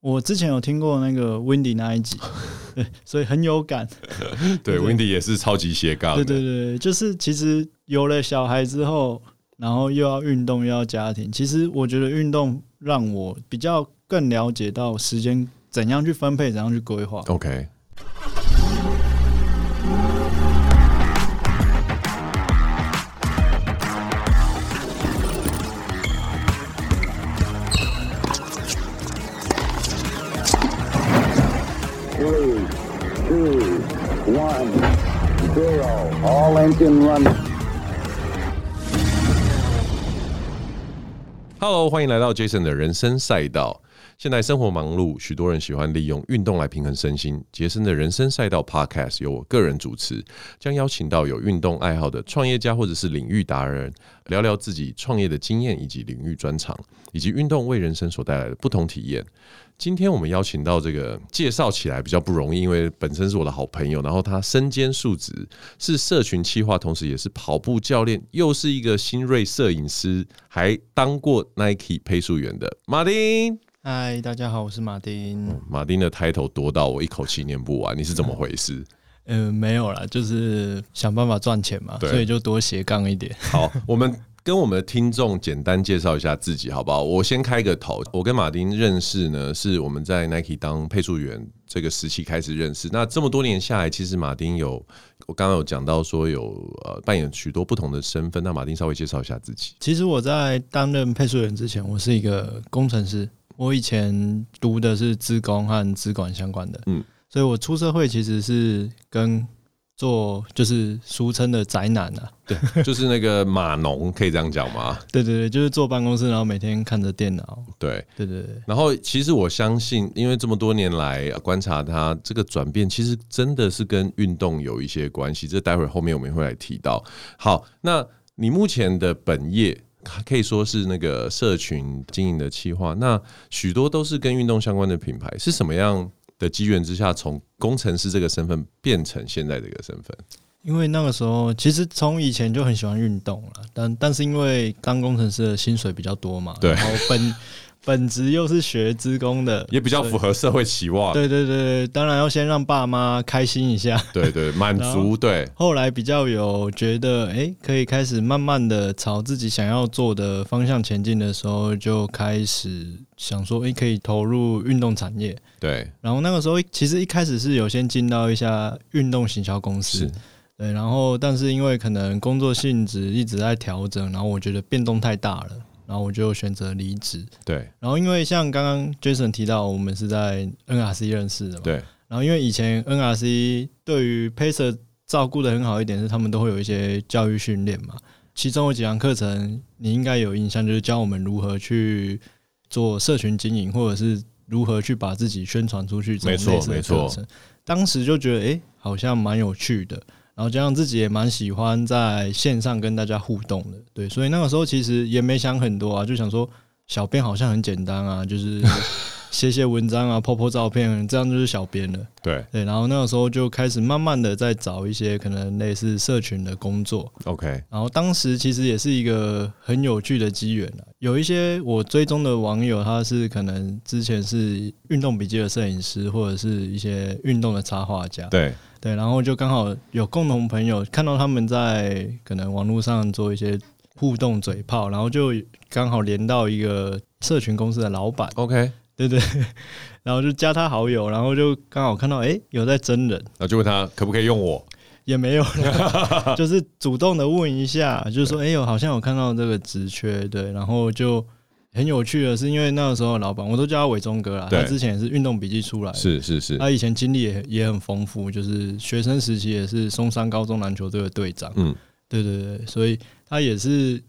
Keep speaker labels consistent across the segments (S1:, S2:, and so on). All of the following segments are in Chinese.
S1: 我之前有听过那个 Windy 那一集，对，所以很有感。
S2: 对，Windy 也是超级斜杠。
S1: 对对对，就是其实有了小孩之后，然后又要运动又要家庭，其实我觉得运动让我比较更了解到时间怎样去分配，怎样去规划。
S2: OK。Hello，欢迎来到 Jason 的人生赛道。现在生活忙碌，许多人喜欢利用运动来平衡身心。杰森的人生赛道 Podcast 由我个人主持，将邀请到有运动爱好的创业家或者是领域达人，聊聊自己创业的经验以及领域专长，以及运动为人生所带来的不同体验。今天我们邀请到这个介绍起来比较不容易，因为本身是我的好朋友，然后他身兼数职，是社群企划，同时也是跑步教练，又是一个新锐摄影师，还当过 Nike 配速员的马丁。
S1: 嗨，大家好，我是马丁。
S2: 嗯、马丁的 title 多到我一口气念不完，你是怎么回事？
S1: 嗯、呃，没有啦，就是想办法赚钱嘛，所以就多斜杠一点。
S2: 好，我们。跟我们的听众简单介绍一下自己好不好？我先开个头，我跟马丁认识呢，是我们在 Nike 当配速员这个时期开始认识。那这么多年下来，其实马丁有我刚刚有讲到说有呃扮演许多不同的身份。那马丁稍微介绍一下自己。
S1: 其实我在担任配速员之前，我是一个工程师。我以前读的是资工和资管相关的，嗯，所以我出社会其实是跟。做就是俗称的宅男啊，
S2: 对，就是那个码农，可以这样讲吗？
S1: 对对对，就是坐办公室，然后每天看着电脑。
S2: 对
S1: 对对对。
S2: 然后其实我相信，因为这么多年来观察他这个转变，其实真的是跟运动有一些关系。这待会儿后面我们会来提到。好，那你目前的本业可以说是那个社群经营的企划，那许多都是跟运动相关的品牌，是什么样的机缘之下，从工程师这个身份变成现在这个身份，
S1: 因为那个时候其实从以前就很喜欢运动了，但但是因为当工程师的薪水比较多嘛，
S2: 对，
S1: 然后本本职又是学资工的，
S2: 也比较符合社会期望。
S1: 对对对，当然要先让爸妈开心一下，
S2: 对对，满足。对，
S1: 后来比较有觉得，哎、欸，可以开始慢慢的朝自己想要做的方向前进的时候，就开始想说，哎、欸，可以投入运动产业。
S2: 对，
S1: 然后那个时候其实一开始是有先进到一下运动行销公司，对，然后但是因为可能工作性质一直在调整，然后我觉得变动太大了，然后我就选择离职。
S2: 对，
S1: 然后因为像刚刚 Jason 提到，我们是在 NRC 认识的嘛，
S2: 对，
S1: 然后因为以前 NRC 对于 Pacer 照顾的很好一点是，他们都会有一些教育训练嘛，其中有几堂课程你应该有印象，就是教我们如何去做社群经营，或者是。如何去把自己宣传出去？没错，没错。当时就觉得，哎、欸，好像蛮有趣的。然后加上自己也蛮喜欢在线上跟大家互动的，对。所以那个时候其实也没想很多啊，就想说，小编好像很简单啊，就是。写写文章啊，po po 照片，这样就是小编了。
S2: 对
S1: 对，然后那个时候就开始慢慢的在找一些可能类似社群的工作。
S2: OK，
S1: 然后当时其实也是一个很有趣的机缘啊，有一些我追踪的网友，他是可能之前是运动笔记的摄影师，或者是一些运动的插画家。
S2: 对
S1: 对，然后就刚好有共同朋友看到他们在可能网络上做一些互动嘴炮，然后就刚好连到一个社群公司的老板。
S2: OK。
S1: 对对，然后就加他好友，然后就刚好看到哎，有在真人，
S2: 然后就问他可不可以用我，
S1: 也没有，就是主动的问一下，就是说哎呦，好像有看到这个职缺，对，然后就很有趣的是，因为那个时候老板我都叫他伟忠哥啦，他之前也是运动笔记出来的，
S2: 是是是，
S1: 他以前经历也也很丰富，就是学生时期也是松山高中篮球队的队长，嗯，对对对，所以他也是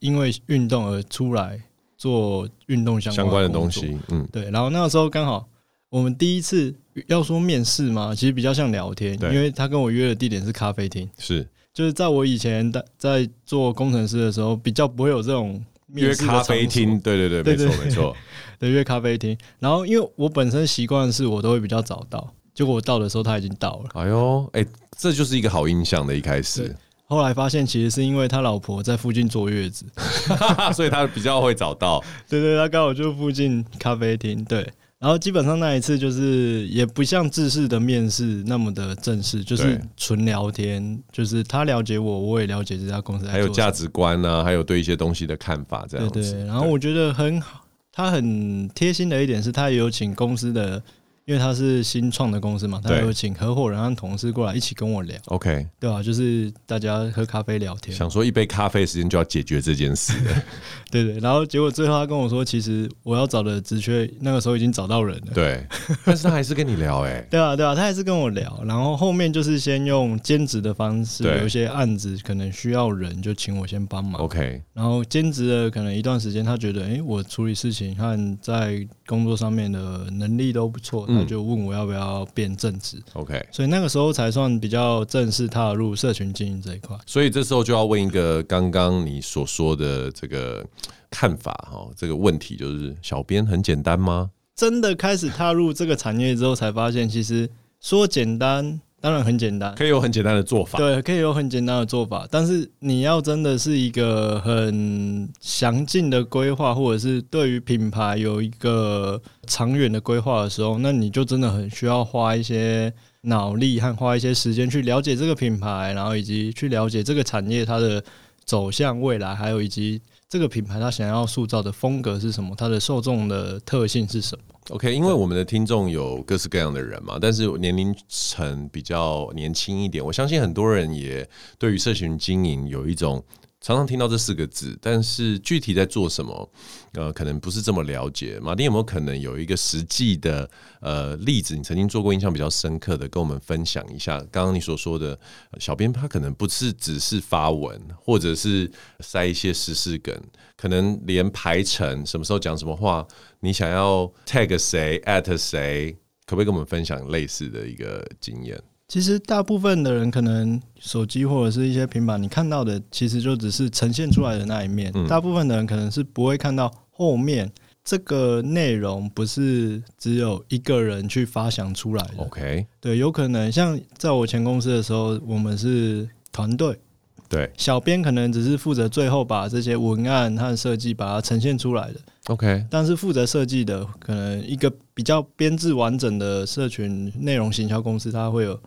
S1: 因为运动而出来。做运动相关的东西，嗯，对。然后那个时候刚好我们第一次要说面试嘛，其实比较像聊天，因为他跟我约的地点是咖啡厅，
S2: 是
S1: 就是在我以前在在做工程师的时候，比较不会有这种
S2: 约咖啡厅，对对对，没错没错，
S1: 对约咖啡厅。然后因为我本身习惯是我都会比较早到，结果我到的时候他已经到了。
S2: 哎呦，哎，这就是一个好印象的一开始。
S1: 后来发现，其实是因为他老婆在附近坐月子，
S2: 所以他比较会找到。
S1: 对对，他刚好就附近咖啡厅。对，然后基本上那一次就是也不像正式的面试那么的正式，就是纯聊天，就是他了解我，我也了解这家公司，
S2: 还有价值观啊，还有对一些东西的看法这样子。
S1: 对，对，然后我觉得很好，他很贴心的一点是他也有请公司的。因为他是新创的公司嘛，他有请合伙人和同事过来一起跟我聊
S2: ，OK，
S1: 对啊？就是大家喝咖啡聊天，
S2: 想说一杯咖啡时间就要解决这件事，
S1: 对，对对。然后结果最后他跟我说，其实我要找的职缺那个时候已经找到人了，
S2: 对。但是他还是跟你聊，哎，
S1: 对啊对啊，他还是跟我聊。然后后面就是先用兼职的方式，有一些案子可能需要人，就请我先帮忙
S2: ，OK。
S1: 然后兼职了可能一段时间，他觉得，哎，我处理事情和在工作上面的能力都不错。他就问我要不要变正职
S2: ，OK，
S1: 所以那个时候才算比较正式踏入社群经营这一块。
S2: 所以这时候就要问一个刚刚你所说的这个看法哈，这个问题就是小编很简单吗？
S1: 真的开始踏入这个产业之后，才发现其实说简单。当然很简单，
S2: 可以有很简单的做法。
S1: 对，可以有很简单的做法，但是你要真的是一个很详尽的规划，或者是对于品牌有一个长远的规划的时候，那你就真的很需要花一些脑力和花一些时间去了解这个品牌，然后以及去了解这个产业它的走向未来，还有以及这个品牌它想要塑造的风格是什么，它的受众的特性是什么。
S2: OK，因为我们的听众有各式各样的人嘛，但是年龄层比较年轻一点，我相信很多人也对于社群经营有一种。常常听到这四个字，但是具体在做什么，呃，可能不是这么了解。马丁有没有可能有一个实际的呃例子？你曾经做过印象比较深刻的，跟我们分享一下。刚刚你所说的小编，他可能不是只是发文，或者是塞一些时事梗，可能连排程什么时候讲什么话，你想要 tag 谁 at 谁，可不可以跟我们分享类似的一个经验？
S1: 其实大部分的人可能手机或者是一些平板，你看到的其实就只是呈现出来的那一面。嗯、大部分的人可能是不会看到后面这个内容，不是只有一个人去发想出来的。
S2: OK，
S1: 对，有可能像在我前公司的时候，我们是团队，
S2: 对，
S1: 小编可能只是负责最后把这些文案和设计把它呈现出来的。
S2: OK，
S1: 但是负责设计的可能一个比较编制完整的社群内容行销公司，它会有。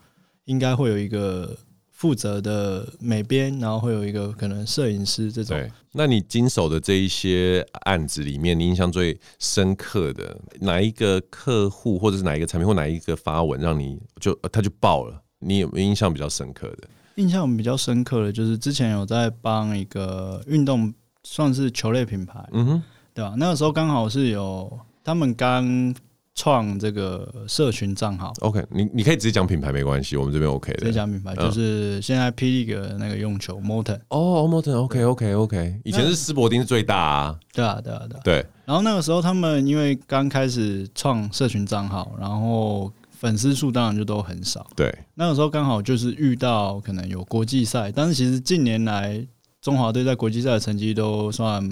S1: 应该会有一个负责的美编，然后会有一个可能摄影师这种。对，
S2: 那你经手的这一些案子里面，你印象最深刻的哪一个客户，或者是哪一个产品，或哪一个发文，让你就他就爆了？你有没有印象比较深刻的？
S1: 印象比较深刻的，就是之前有在帮一个运动，算是球类品牌，嗯哼，对吧？那个时候刚好是有他们刚。创这个社群账号
S2: ，OK，你你可以直接讲品牌没关系，我们这边 OK 的。
S1: 直接讲品牌就是现在 P League 的那个用球 Molten
S2: 哦，Molten，OK OK OK，以前是斯伯丁是最大啊，
S1: 对啊对啊对啊。
S2: 对，
S1: 然后那个时候他们因为刚开始创社群账号，然后粉丝数当然就都很少。
S2: 对，
S1: 那个时候刚好就是遇到可能有国际赛，但是其实近年来中华队在国际赛的成绩都算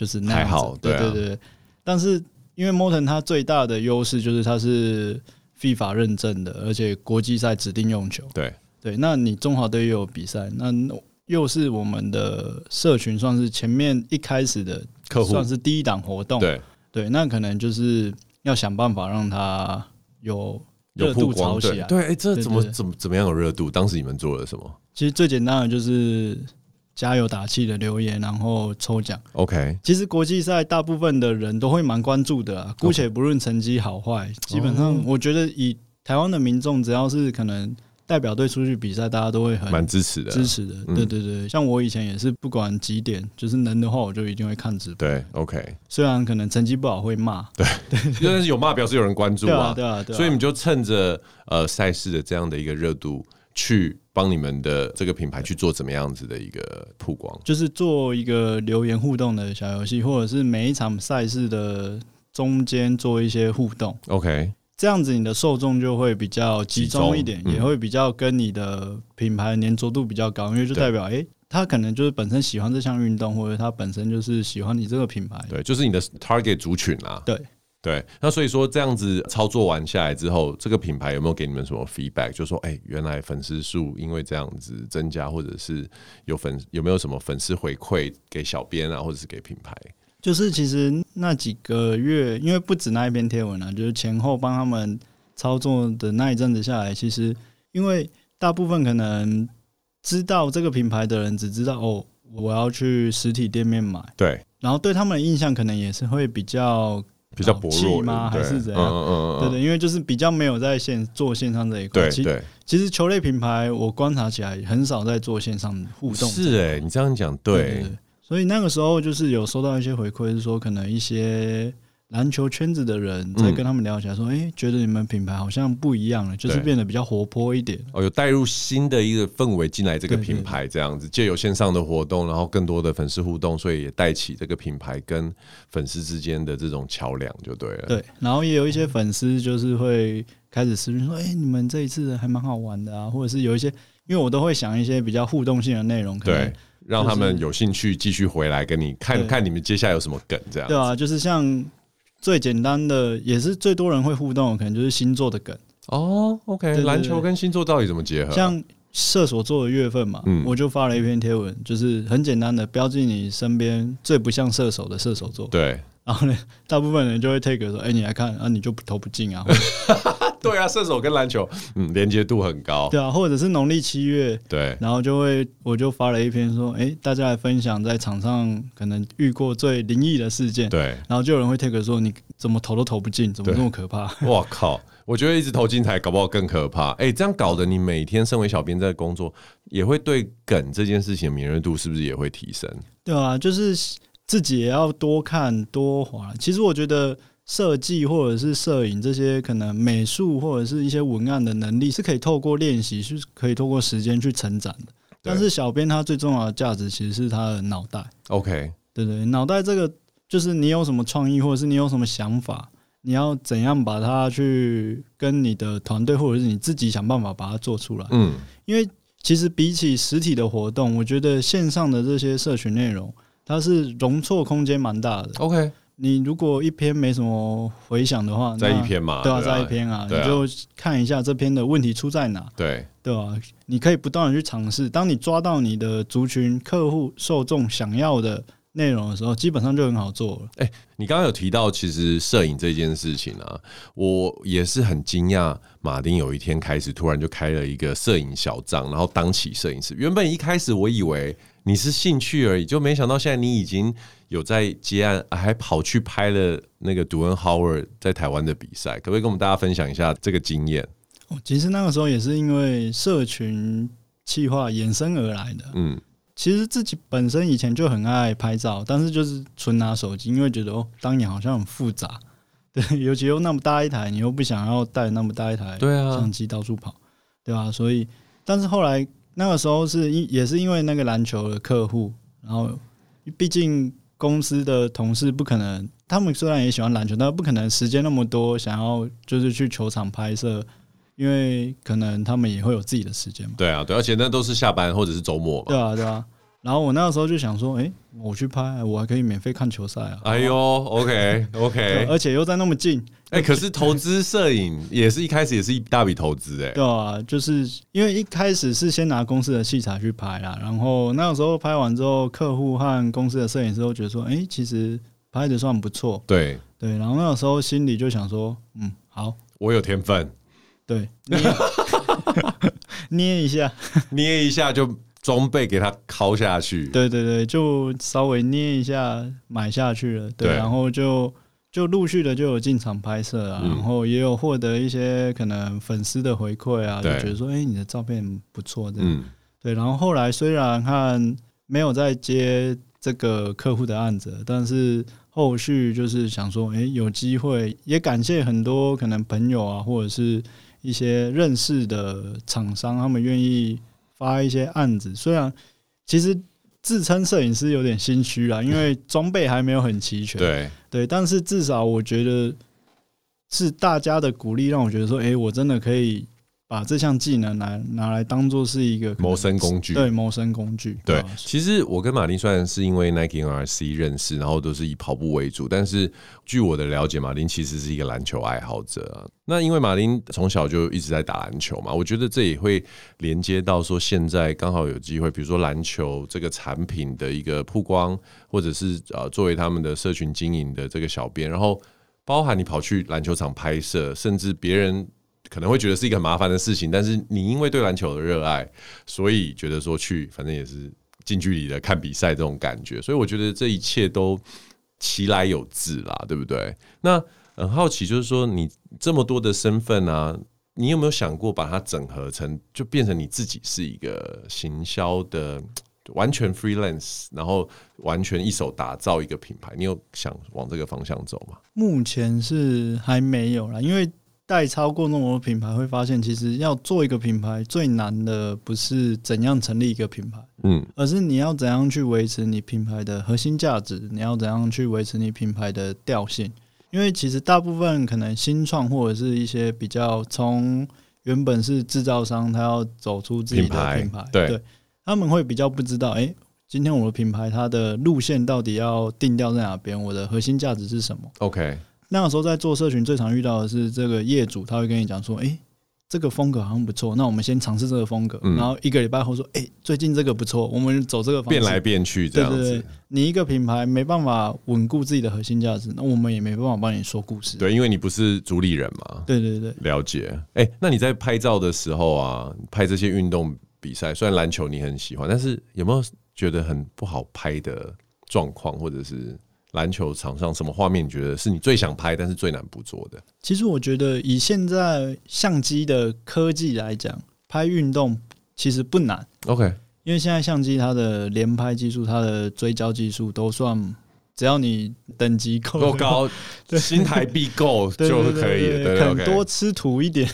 S1: 就是那
S2: 还好，
S1: 对对对，但是。因为 Molten 它最大的优势就是它是 FIFA 认证的，而且国际赛指定用球。
S2: 对
S1: 对，那你中华队又有比赛，那又是我们的社群，算是前面一开始的客户，算是第一档活动。
S2: 对
S1: 对，那可能就是要想办法让它有热度炒起来。
S2: 对，哎，这怎么怎么怎么样有热度？当时你们做了什么？
S1: 其实最简单的就是。加油打气的留言，然后抽奖。
S2: OK，
S1: 其实国际赛大部分的人都会蛮关注的，姑且不论成绩好坏.基本上我觉得以台湾的民众，只要是可能代表队出去比赛，大家都会很
S2: 蛮支持的，
S1: 支持的。对对对，像我以前也是，不管几点，就是能的话，我就一定会看直播。
S2: 对，OK，
S1: 虽然可能成绩不好会骂，
S2: 对，但是有骂表示有人关注啊，
S1: 对啊，对啊，
S2: 所以你就趁着呃赛事的这样的一个热度。去帮你们的这个品牌去做怎么样子的一个曝光，
S1: 就是做一个留言互动的小游戏，或者是每一场赛事的中间做一些互动。
S2: OK，
S1: 这样子你的受众就会比较集中一点，也会比较跟你的品牌粘着度比较高，因为就代表诶，他可能就是本身喜欢这项运动，或者他本身就是喜欢你这个品牌。
S2: 对，就是你的 target 族群啊。
S1: 对。
S2: 对，那所以说这样子操作完下来之后，这个品牌有没有给你们什么 feedback？就说，哎、欸，原来粉丝数因为这样子增加，或者是有粉有没有什么粉丝回馈给小编啊，或者是给品牌？
S1: 就是其实那几个月，因为不止那一篇贴文啊，就是前后帮他们操作的那一阵子下来，其实因为大部分可能知道这个品牌的人，只知道哦，我要去实体店面买，
S2: 对，
S1: 然后对他们的印象可能也是会比较
S2: 比较薄弱
S1: 吗？还是怎样？
S2: 嗯嗯嗯，
S1: 对对，因为就是比较没有在线做线上这一块。
S2: 对
S1: 其实其实球类品牌我观察起来很少在做线上互动。
S2: 是哎、欸，你这样讲对，
S1: 对，对，对。所以那个时候就是有收到一些回馈，是说可能一些。篮球圈子的人在跟他们聊起来，说：“哎、嗯欸，觉得你们品牌好像不一样了，就是变得比较活泼一点。
S2: 哦，有带入新的一个氛围进来这个品牌，这样子借由线上的活动，然后更多的粉丝互动，所以也带起这个品牌跟粉丝之间的这种桥梁，就对了。
S1: 对，然后也有一些粉丝就是会开始私信说：‘哎、欸，你们这一次还蛮好玩的啊，或者是有一些，因为我都会想一些比较互动性的内容，
S2: 对，让他们有兴趣继续回来跟你看看你们接下来有什么梗，这样
S1: 对啊，就是像。”最简单的也是最多人会互动，可能就是星座的梗
S2: 哦。OK，篮球跟星座到底怎么结合？
S1: 像射手座的月份嘛，嗯，我就发了一篇贴文，就是很简单的标记你身边最不像射手的射手座。
S2: 对，
S1: 然后呢，大部分人就会 take 说：“哎，你来看啊，你就投不进啊。”
S2: 对啊，射手跟篮球，嗯，连接度很高。
S1: 对啊，或者是农历七月，
S2: 对，
S1: 然后就会，我就发了一篇说，哎，大家来分享在场上可能遇过最灵异的事件。
S2: 对，
S1: 然后就有人会 take 说，你怎么投都投不进，怎么那么可怕？
S2: 我靠，我觉得一直投进台搞不好更可怕。哎，这样搞得你每天身为小编在工作，也会对梗这件事情的敏锐度是不是也会提升？
S1: 对啊，就是自己也要多看多滑。其实我觉得。设计或者是摄影这些可能美术或者是一些文案的能力是可以透过练习，是可以透过时间去成长的。但是小编他最重要的价值其实是他的脑袋。
S2: OK，
S1: 对对，脑袋这个就是你有什么创意或者是你有什么想法，你要怎样把它去跟你的团队或者是你自己想办法把它做出来。嗯，因为其实比起实体的活动，我觉得线上的这些社群内容，它是容错空间蛮大的。
S2: OK。
S1: 你如果一篇没什么回响的话，
S2: 在一篇嘛，
S1: 对啊，在一篇啊，你就看一下这篇的问题出在哪，
S2: 对
S1: 对吧？你可以不断的去尝试，当你抓到你的族群、客户、受众想要的内容的时候，基本上就很好做了。
S2: 哎，你刚刚有提到其实摄影这件事情啊，我也是很惊讶，马丁有一天开始突然就开了一个摄影小账，然后当起摄影师。原本一开始我以为你是兴趣而已，就没想到现在你已经。有在接案，还跑去拍了那个杜恩·豪尔在台湾的比赛，可不可以跟我们大家分享一下这个经验？
S1: 哦，其实那个时候也是因为社群企划衍生而来的。嗯，其实自己本身以前就很爱拍照，但是就是纯拿手机，因为觉得哦，当年好像很复杂，对，尤其又那么大一台，你又不想要带那么大一台对啊相机到处跑，对吧？所以，但是后来那个时候是因也是因为那个篮球的客户，然后毕竟。公司的同事不可能，他们虽然也喜欢篮球，但不可能时间那么多，想要就是去球场拍摄，因为可能他们也会有自己的时间嘛。
S2: 对啊，对，而且那都是下班或者是周末嘛。
S1: 对啊，对啊。然后我那个时候就想说，哎、欸，我去拍，我还可以免费看球赛啊！
S2: 哎呦，OK OK，
S1: 而且又在那么近。
S2: 哎、欸，可是投资摄影也是一开始也是一大笔投资哎、欸。
S1: 对啊，就是因为一开始是先拿公司的器材去拍啦，然后那个时候拍完之后，客户和公司的摄影师都觉得说，哎、欸，其实拍的算不错。
S2: 对
S1: 对，然后那个时候心里就想说，嗯，好，
S2: 我有天分。
S1: 对，捏，捏一下，
S2: 捏一下就。装备给他拷下去，
S1: 对对对，就稍微捏一下买下去了，对，对然后就就陆续的就有进场拍摄啊，嗯、然后也有获得一些可能粉丝的回馈啊，就觉得说，哎、欸，你的照片不错，这样，嗯、对，然后后来虽然看没有再接这个客户的案子，但是后续就是想说，哎、欸，有机会，也感谢很多可能朋友啊，或者是一些认识的厂商，他们愿意。发一些案子，虽然其实自称摄影师有点心虚啊，因为装备还没有很齐全。对对，但是至少我觉得是大家的鼓励，让我觉得说，哎，我真的可以把这项技能来拿来当做是一个
S2: 谋生工具，
S1: 对谋生工具。
S2: 对，对，其实我跟马丁虽然是因为 Nike NRC 认识，然后都是以跑步为主，但是据我的了解，马丁其实是一个篮球爱好者啊。那因为马丁从小就一直在打篮球嘛，我觉得这也会连接到说，现在刚好有机会，比如说篮球这个产品的一个曝光，或者是呃作为他们的社群经营的这个小编，然后包含你跑去篮球场拍摄，甚至别人。可能会觉得是一个很麻烦的事情，但是你因为对篮球的热爱，所以觉得说去，反正也是近距离的看比赛这种感觉，所以我觉得这一切都其来有自啦，对不对？那很好奇，就是说你这么多的身份啊，你有没有想过把它整合成，就变成你自己是一个行销的完全 freelance，然后完全一手打造一个品牌？你有想往这个方向走吗？
S1: 目前是还没有啦，因为。带超过那么多品牌，会发现其实要做一个品牌最难的不是怎样成立一个品牌，嗯，而是你要怎样去维持你品牌的核心价值，你要怎样去维持你品牌的调性。因为其实大部分可能新创或者是一些比较从原本是制造商，他要走出自己的品牌，品牌对，对，他们会比较不知道，哎，今天我的品牌它的路线到底要定调在哪边，我的核心价值是什么
S2: ？OK。
S1: 那个时候在做社群，最常遇到的是这个业主，他会跟你讲说：“哎、欸，这个风格好像不错，那我们先尝试这个风格。嗯”然后一个礼拜后说：“哎、欸，最近这个不错，我们走这个方式。”变
S2: 来变去这样子。
S1: 你一个品牌没办法稳固自己的核心价值，那我们也没办法帮你说故事。
S2: 对，因为你不是主理人嘛。
S1: 对对对，
S2: 了解。哎、欸，那你在拍照的时候啊，拍这些运动比赛，虽然篮球你很喜欢，但是有没有觉得很不好拍的状况，或者是？篮球场上什么画面你觉得是你最想拍，但是最难捕捉的？
S1: 其实我觉得以现在相机的科技来讲，拍运动其实不难。
S2: OK，
S1: 因为现在相机它的连拍技术、它的追焦技术都算，只要你等级够
S2: 够高，新台币够就可以了。对，
S1: 很多吃土一点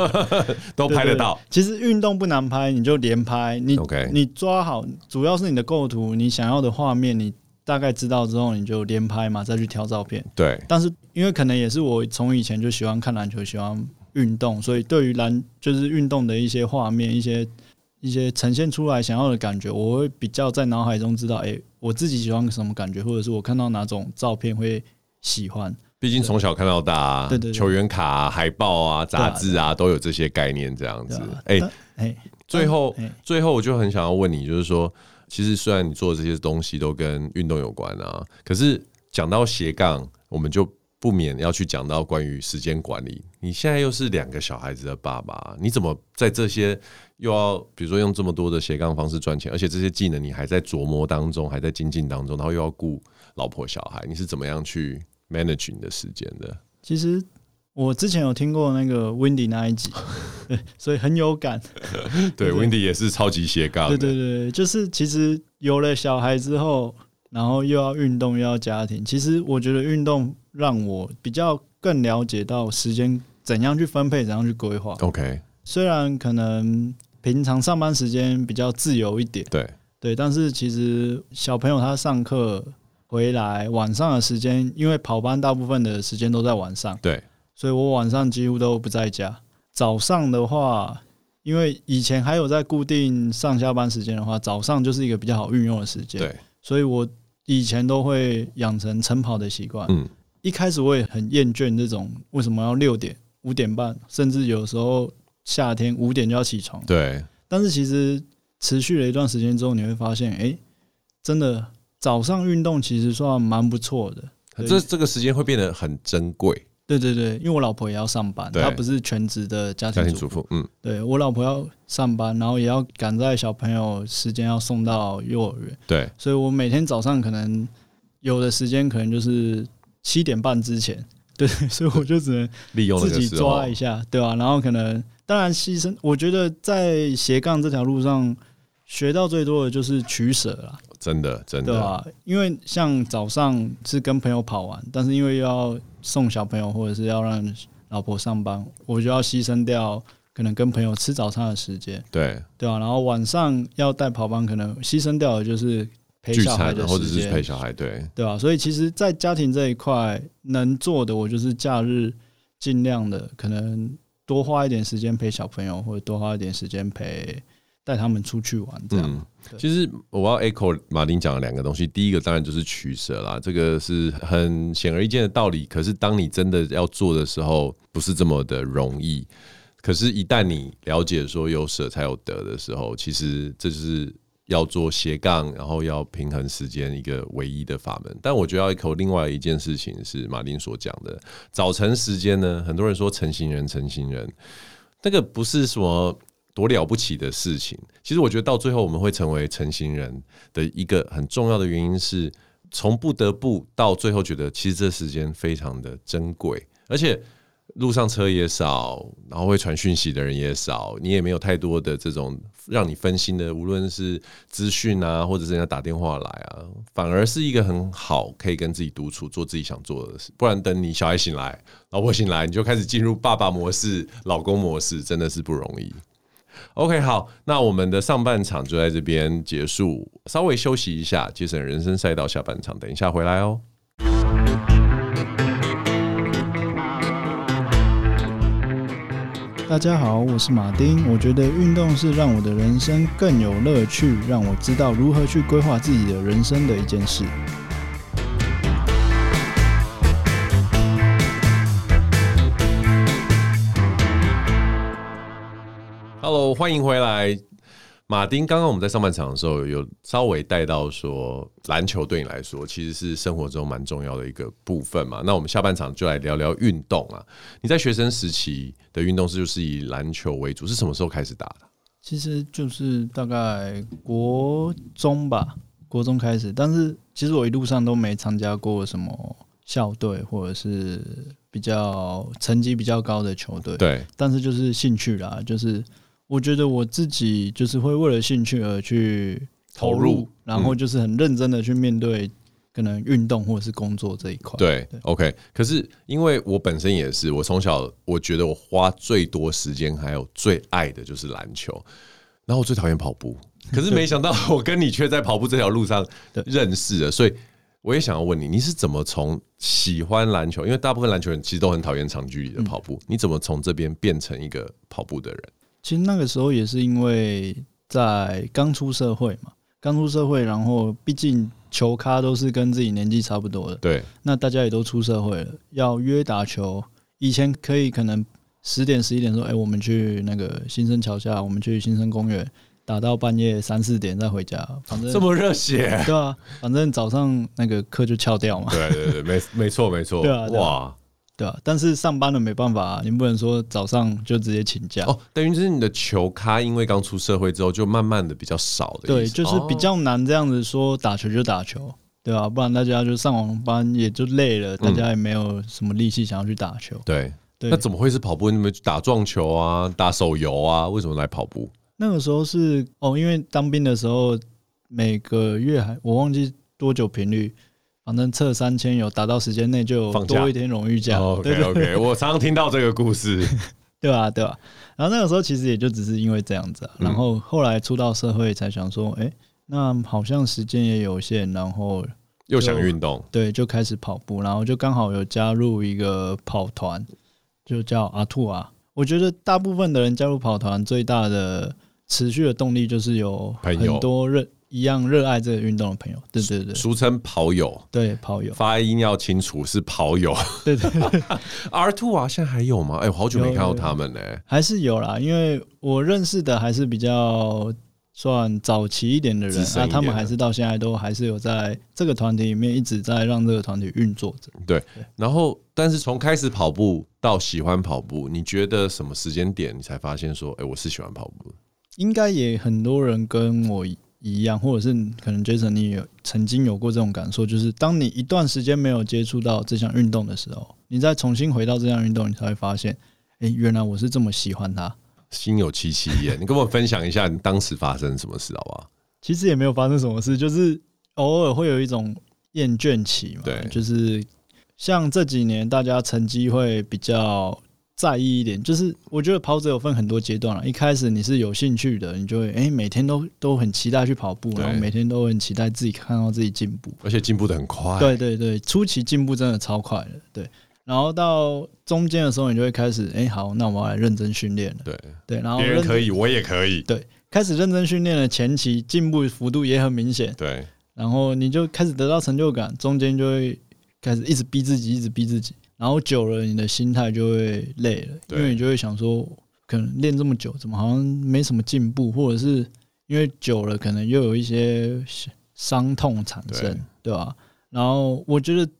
S2: 都拍得到。
S1: 其实运动不难拍，你就连拍，你
S2: OK，
S1: 你抓好，主要是你的构图，你想要的画面，你。大概知道之后，你就连拍嘛，再去挑照片。
S2: 对。
S1: 但是因为可能也是我从以前就喜欢看篮球，喜欢运动，所以对于篮就是运动的一些画面、一些一些呈现出来想要的感觉，我会比较在脑海中知道，哎、欸，我自己喜欢什么感觉，或者是我看到哪种照片会喜欢。
S2: 毕竟从小看到大、啊，对对，对，球员卡、啊、海报啊、杂志啊，都有这些概念，这样子。哎哎、欸，最后、欸、最后我就很想要问你，就是说。其实虽然你做的这些东西都跟运动有关啊，可是讲到斜杠，我们就不免要去讲到关于时间管理。你现在又是两个小孩子的爸爸，你怎么在这些又要比如说用这么多的斜杠方式赚钱，而且这些技能你还在琢磨当中，还在精进当中，然后又要顾老婆小孩，你是怎么样去 manage 你的时间的？
S1: 其实。我之前有听过那个 Windy 那一集，对，所以很有感。
S2: 对，对，Windy 也是超级斜杠。
S1: 对对对，就是其实有了小孩之后，然后又要运动又要家庭，其实我觉得运动让我比较更了解到时间怎样去分配，怎样去规划。
S2: OK，
S1: 虽然可能平常上班时间比较自由一点，
S2: 对
S1: 对，但是其实小朋友他上课回来晚上的时间，因为跑班大部分的时间都在晚上，
S2: 对。
S1: 所以我晚上几乎都不在家。早上的话，因为以前还有在固定上下班时间的话，早上就是一个比较好运用的时间。
S2: 对，
S1: 所以我以前都会养成晨跑的习惯。嗯，一开始我也很厌倦这种为什么要六点、五点半，甚至有时候夏天五点就要起床。
S2: 对，
S1: 但是其实持续了一段时间之后，你会发现，哎，真的早上运动其实算蛮不错的。
S2: 这这个时间会变得很珍贵。
S1: 对对对，因为我老婆也要上班，她不是全职的家庭主妇。嗯，对我老婆要上班，然后也要赶在小朋友时间要送到幼儿园。
S2: 对，
S1: 所以我每天早上可能有的时间可能就是七点半之前。对，所以我就只能 利用自己抓一下，对吧、啊？然后可能当然牺牲，我觉得在斜杠这条路上学到最多的就是取舍了。
S2: 真的，真的，
S1: 对啊，因为像早上是跟朋友跑完，但是因为要送小朋友或者是要让老婆上班，我就要牺牲掉可能跟朋友吃早餐的时间。
S2: 对，
S1: 对啊，然后晚上要带跑班，可能牺牲掉的就是陪小孩的时间，
S2: 或者是陪小孩，对，
S1: 对啊，所以其实，在家庭这一块能做的，我就是假日尽量的可能多花一点时间陪小朋友，或者多花一点时间陪带他们出去玩，这样。
S2: 嗯，其实我要 echo 马丁讲的两个东西，第一个当然就是取舍啦，这个是很显而易见的道理。可是当你真的要做的时候，不是这么的容易。可是，一旦你了解说有舍才有得的时候，其实这是要做斜杠，然后要平衡时间一个唯一的法门。但我觉得要 echo 另外一件事情是马丁所讲的，早晨时间呢，很多人说成型人，成型人，那个不是什么多了不起的事情。其实我觉得到最后我们会成为成型人的一个很重要的原因是，从不得不到最后觉得其实这时间非常的珍贵，而且。路上车也少，然后会传讯息的人也少，你也没有太多的这种让你分心的，无论是资讯啊，或者是人家打电话来啊，反而是一个很好可以跟自己独处，做自己想做的事。不然等你小孩醒来，老婆醒来，你就开始进入爸爸模式、老公模式，真的是不容易。OK，好，那我们的上半场就在这边结束，稍微休息一下，节省人生赛道下半场，等一下回来哦。
S1: 大家好，我是马丁。我觉得运动是让我的人生更有乐趣，让我知道如何去规划自己的人生的一件事。
S2: Hello，欢迎回来。马丁，刚刚我们在上半场的时候有稍微带到说，篮球对你来说其实是生活中蛮重要的一个部分嘛。那我们下半场就来聊聊运动啊。你在学生时期的运动是就是以篮球为主，是什么时候开始打的？
S1: 其实就是大概国中吧，国中开始。但是其实我一路上都没参加过什么校队或者是比较成绩比较高的球队。
S2: 对，
S1: 但是就是兴趣啦，就是。我觉得我自己就是会为了兴趣而去投入，然后就是很认真的去面对可能运动或者是工作这一块。
S2: 对，OK。可是因为我本身也是，我从小我觉得我花最多时间还有最爱的就是篮球，然后我最讨厌跑步。可是没想到 我跟你却在跑步这条路上认识了，所以我也想要问你，你是怎么从喜欢篮球？因为大部分篮球人其实都很讨厌长距离的跑步，你怎么从这边变成一个跑步的人？
S1: 其实那个时候也是因为在刚出社会嘛，刚出社会，然后毕竟球咖都是跟自己年纪差不多的，
S2: 对，
S1: 那大家也都出社会了，要约打球，以前可以可能十点十一点说，哎，我们去那个新生桥下，我们去新生公园打到半夜三四点再回家，反正
S2: 这么热血，
S1: 对啊，反正早上那个课就翘掉嘛，
S2: 对对对，没没错没错，
S1: 对啊，
S2: 哇。
S1: 对啊，但是上班了没办法啊，你不能说早上就直接请假
S2: 哦。等于就是你的球咖，因为刚出社会之后，就慢慢的比较少的。
S1: 对，就是比较难这样子说打球就打球，对啊，不然大家就上完班也就累了，大家也没有什么力气想要去打球。
S2: 对，那怎么会是跑步？你们打撞球啊，打手游啊？为什么来跑步？
S1: 那个时候是哦，因为当兵的时候每个月还我忘记多久频率。反正测三千有达到时间内就多一天荣誉奖。
S2: OK OK，我常常听到这个故事，
S1: 对吧？对吧？然后那个时候其实也就只是因为这样子，然后后来出到社会才想说，哎，那好像时间也有限，然后
S2: 又想运动，
S1: 对，就开始跑步，然后就刚好有加入一个跑团，就叫阿兔啊。我觉得大部分的人加入跑团最大的持续的动力就是有很多认。一样热爱这个运动的朋友，对对对，
S2: 俗称跑友，
S1: 对跑友，
S2: 发音要清楚是跑友，
S1: 对 对對。
S2: R Two 啊，现在还有吗？哎、欸，我好久没看到他们呢、欸。还
S1: 是有啦，因为我认识的还是比较算早期一点的人，那他们还是到现在都还是有在这个团体里面一直在让这个团体运作着。
S2: 对，对，然后但是从开始跑步到喜欢跑步，你觉得什么时间点你才发现说，哎、欸，我是喜欢跑步？
S1: 应该也很多人跟我。一样，或者是可能 Jason 你有曾经有过这种感受，就是当你一段时间没有接触到这项运动的时候，你再重新回到这项运动，你才会发现，哎、欸，原来我是这么喜欢它。
S2: 心有戚戚焉，你跟我分享一下你当时发生什么事好不好？
S1: 其实也没有发生什么事，就是偶尔会有一种厌倦期嘛。对，就是像这几年大家成绩会比较。在意一点，就是我觉得跑者有分很多阶段了。一开始你是有兴趣的，你就会哎、欸、每天都都很期待去跑步，然后每天都很期待自己看到自己进步，
S2: 而且进步的很快。
S1: 对对对，初期进步真的超快的。对，然后到中间的时候，你就会开始，哎、欸，好，那我要来认真训练了。
S2: 对
S1: 对，然后
S2: 别人可以，我也可以。
S1: 对，开始认真训练的前期进步幅度也很明显。
S2: 对，
S1: 然后你就开始得到成就感，中间就会开始一直逼自己，一直逼自己，然后久了，你的心态就会累了，因为你就会想说，可能练这么久，怎么好像没什么进步，或者是因为久了，可能又有一些伤痛产生，对吧？然后我觉得。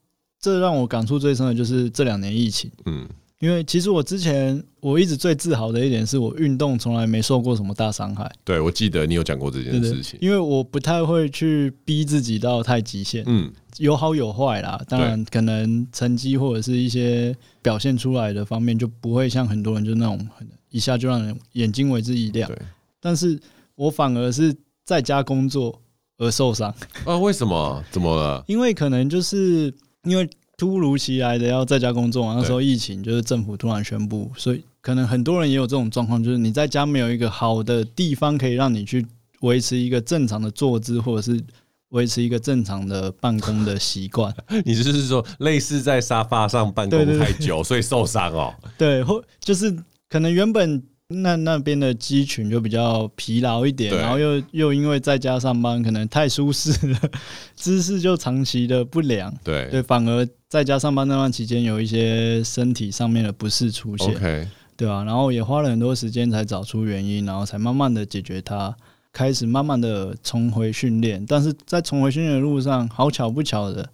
S1: 这让我感触最深的就是这两年疫情，嗯，因为其实我之前我一直最自豪的一点是我运动从来没受过什么大伤害。
S2: 对，我记得你有讲过这件事情，
S1: 因为我不太会去逼自己到太极限，嗯，有好有坏啦。当然，可能成绩或者是一些表现出来的方面就不会像很多人就那种一下就让人眼睛为之一亮。对，但是我反而是在家工作而受伤
S2: 啊？为什么？怎么了？
S1: 因为可能就是。因为突如其来的要在家工作，那时候疫情就是政府突然宣布，所以可能很多人也有这种状况，就是你在家没有一个好的地方可以让你去维持一个正常的坐姿，或者是维持一个正常的办公的习惯。
S2: 你就是说，类似在沙发上办公太久，所以受伤哦？
S1: 对，或就是可能原本。那那边的肌群就比较疲劳一点，然后又又因为在家上班可能太舒适了，姿势就长期的不良，对对，反而在家上班那段期间有一些身体上面的不适出现，okay. 对吧？然后也花了很多时间才找出原因，然后才慢慢的解决它，开始慢慢的重回训练，但是在重回训练的路上，好巧不巧的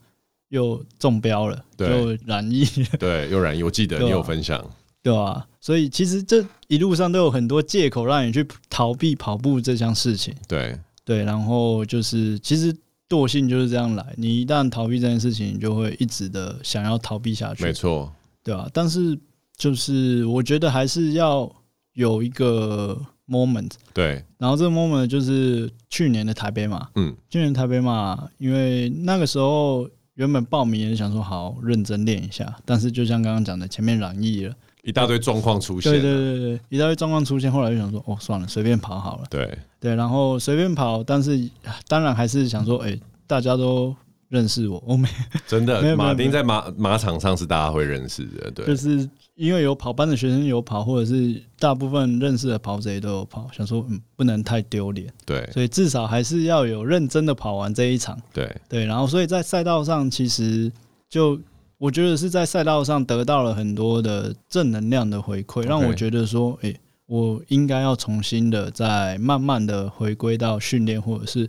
S1: 又中标了，又染疫，
S2: 对，又染疫，我记得你有分享。
S1: 对啊，所以其实这一路上都有很多借口让你去逃避跑步这项事情。
S2: 对
S1: 对，然后就是其实惰性就是这样来，你一旦逃避这件事情，你就会一直的想要逃避下去。
S2: 没错，
S1: 对啊，但是就是我觉得还是要有一个 moment。
S2: 对，
S1: 然后这个 moment 就是去年的台北马。嗯，去年台北马，因为那个时候原本报名也是想说好认真练一下，但是就像刚刚讲的，前面染疫了。
S2: 一大堆状况出现，
S1: 对对对对，一大堆状况出现，后来就想说，哦，算了，随便跑好了。
S2: 对。
S1: 对，然后随便跑，但是当然还是想说，哎、欸，大家都认识我，我没
S2: 真的，马丁在马马场上是大家会认识的，对，
S1: 就是因为有跑班的学生有跑，或者是大部分认识的跑者也都有跑，想说，嗯，不能太丢脸，
S2: 对，
S1: 所以至少还是要有认真的跑完这一场，
S2: 对。
S1: 对，然后所以在赛道上其实就。我觉得是在赛道上得到了很多的正能量的回馈，让我觉得说，诶，我应该要重新的再慢慢的回归到训练，或者是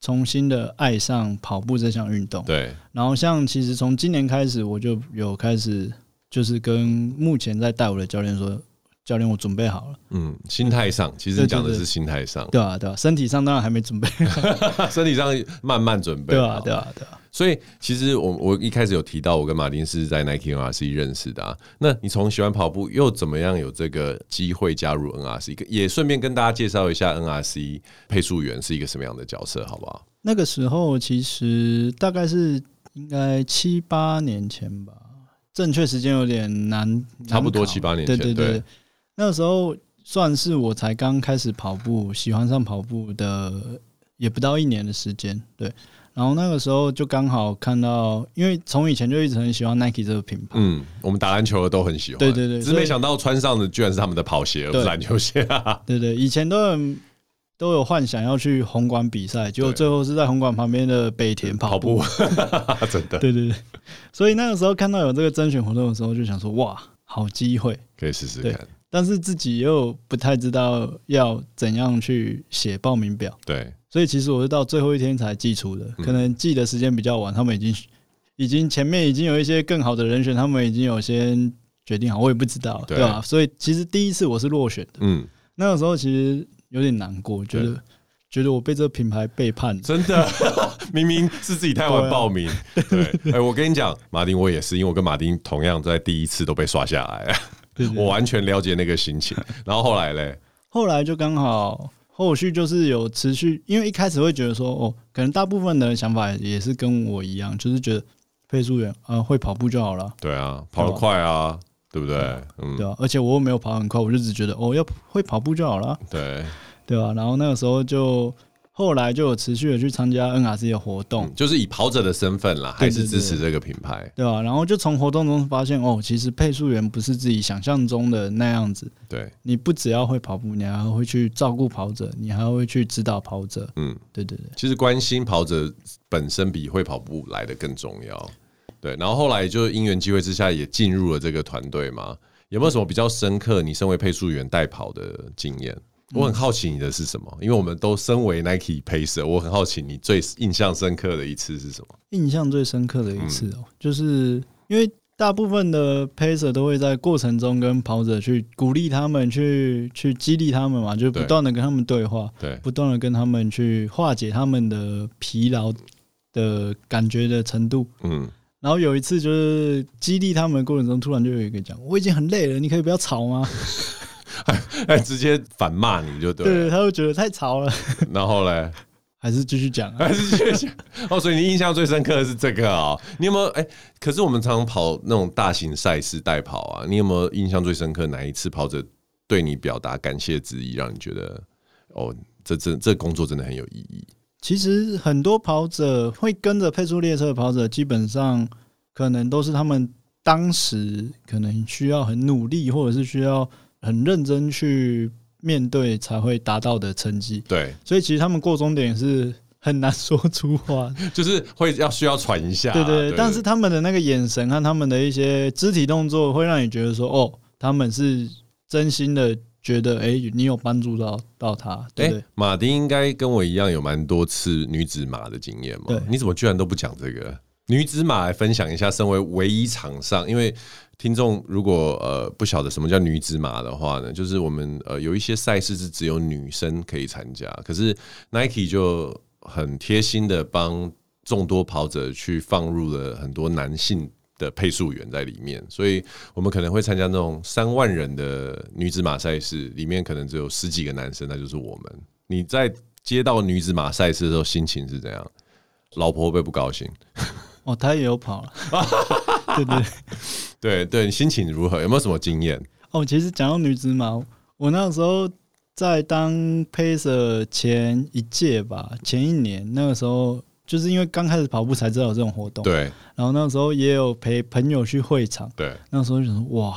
S1: 重新的爱上跑步这项运动。
S2: 对。
S1: 然后像其实从今年开始，我就有开始就是跟目前在带我的教练说，教练，我准备好了。
S2: 嗯，心态上，其实讲的是心态上。
S1: 对啊，对啊，身体上当然还没准备，
S2: 身体上慢慢准备。
S1: 对啊，对啊，对啊。
S2: 所以其实我我一开始有提到，我跟马丁是在 Nike NRC 认识的啊。那你从喜欢跑步，又怎么样有这个机会加入 NRC？也顺便跟大家介绍一下 NRC 配速员是一个什么样的角色，好不好？
S1: 那个时候其实大概是应该七八年前吧，正确时间有点难，
S2: 差不多七八年前。
S1: 对对对，对，那个时候算是我才刚开始跑步，喜欢上跑步的，也不到一年的时间，对。然后那个时候就刚好看到，因为从以前就一直很喜欢 Nike 这个品牌。
S2: 嗯，我们打篮球的都很喜欢。
S1: 对对对，
S2: 只是没想到穿上的居然是他们的跑鞋，而不是篮球鞋啊。
S1: 对对，以前都很都有幻想要去红馆比赛，结果最后是在红馆旁边的北田跑步。
S2: 跑步 真的。
S1: 对对对，所以那个时候看到有这个甄选活动的时候，就想说哇，好机会，
S2: 可以试试看。
S1: 但是自己又不太知道要怎样去写报名表。
S2: 对。
S1: 所以其实我是到最后一天才寄出的，可能寄的时间比较晚，他们已经已经前面已经有一些更好的人选，他们已经有先决定好，我也不知道，对吧？所以其实第一次我是落选的，嗯，那个时候其实有点难过，觉得觉得我被这个品牌背叛，
S2: 真的，明明是自己太晚报名，对，哎，我跟你讲，马丁，我也是，因为我跟马丁同样在第一次都被刷下来，我完全了解那个心情。然后后来嘞，
S1: 后来就刚好。后续就是有持续，因为一开始会觉得说，哦，可能大部分的人想法也是跟我一样，就是觉得配速员啊会跑步就好了。
S2: 对啊，跑得快啊，对不对？嗯，
S1: 对啊，而且我又没有跑很快，我就只觉得哦，要会跑步就好了。
S2: 对，
S1: 对啊。然后那个时候就后来就有持续的去参加 NRC 的活动，
S2: 嗯，就是以跑者的身份啦，还是支持这个品牌，
S1: 对，吧？然后就从活动中发现，哦，其实配速员不是自己想象中的那样子。
S2: 对，你
S1: 不只要会跑步，你还会去照顾跑者，你还会去指导跑者。嗯，对对对。
S2: 其实关心跑者本身比会跑步来的更重要。对，然后后来就因缘机会之下也进入了这个团队嘛。有没有什么比较深刻？你身为配速员带跑的经验？我很好奇你的是什么，因为我们都身为 Nike Pacer，我很好奇你最印象深刻的一次是什么？
S1: 印象最深刻的一次哦，就是因为大部分的 Pacer 都会在过程中跟跑者去鼓励他们，去去激励他们嘛，就不断的跟他们对话，对，不断的跟他们去化解他们的疲劳的感觉的程度，嗯。然后有一次就是激励他们的过程中，突然就有一个讲：“我已经很累了，你可以不要吵吗？”
S2: 哎，直接反骂你就对了，
S1: 对，他会觉得太吵了。
S2: 然后嘞，
S1: 还是继续讲，
S2: 还是继续讲。哦，所以你印象最深刻的是这个啊、哦？你有没有？哎，可是我们常常跑那种大型赛事代跑啊，你有没有印象最深刻哪一次跑者对你表达感谢之意，让你觉得哦，这这这工作真的很有意义？
S1: 其实很多跑者会跟着配速列车的跑者，基本上可能都是他们当时可能需要很努力，或者是需要。很认真去面对才会达到的成绩。
S2: 对，
S1: 所以其实他们过终点是很难说出话，
S2: 就是会要需要喘一下。
S1: 对对，对，但是他们的那个眼神和他们的一些肢体动作，会让你觉得说，哦，他们是真心的觉得，哎，你有帮助到到他。对，对，
S2: 马丁应该跟我一样有蛮多次女子马的经验嘛？对，你怎么居然都不讲这个女子马来分享一下？身为唯一场上，因为。听众如果呃不晓得什么叫女子马的话呢，就是我们呃有一些赛事是只有女生可以参加，可是 Nike 就很贴心的帮众多跑者去放入了很多男性的配速员在里面，所以我们可能会参加那种三万人的女子马赛事，里面可能只有十几个男生，那就是我们。你在接到女子马赛事的时候，心情是怎样？老婆会不会不高兴？
S1: 哦，他也有跑了，对 对。
S2: 对对，你心情如何？有没有什么经验？
S1: 哦，其实讲到女子马，我那个时候在当 Pacer 前一届吧，前一年那个时候，就是因为刚开始跑步才知道有这种活动。
S2: 对。然
S1: 后那个时候也有陪朋友去会场。
S2: 对。
S1: 那个时候就想说，哇！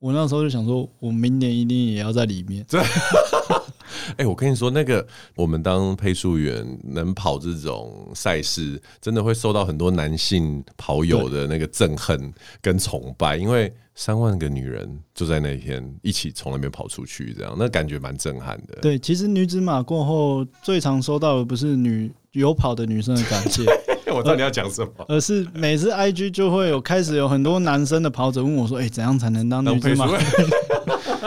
S1: 我那时候就想说，我明年一定也要在里面。
S2: 对。哎、欸，我跟你说，那个我们当配速员能跑这种赛事，真的会受到很多男性跑友的那个憎恨跟崇拜，因为三万个女人就在那天一起从那边跑出去，这样那感觉蛮震撼的。
S1: 对，其实女子马过后最常收到的不是女有跑的女生的感谢，
S2: 我知道你要讲什么，
S1: 而是每次 IG 就会有开始有很多男生的跑者问我说：“哎、欸，怎样才能当女子马？”